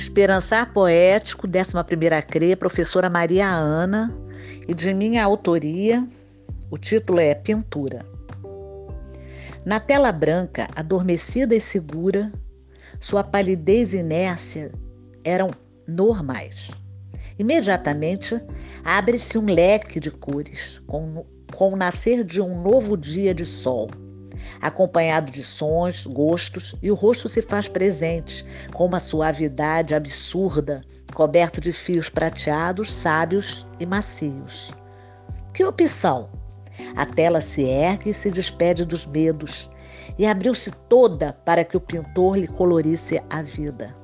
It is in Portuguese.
Esperançar Poético, 11ª CRE, professora Maria Ana, e de minha autoria, o título é Pintura. Na tela branca, adormecida e segura, sua palidez e inércia eram normais. Imediatamente abre-se um leque de cores, com, com o nascer de um novo dia de sol acompanhado de sons, gostos, e o rosto se faz presente com uma suavidade absurda, coberto de fios prateados, sábios e macios. Que opção! A tela se ergue e se despede dos medos, e abriu-se toda para que o pintor lhe colorisse a vida.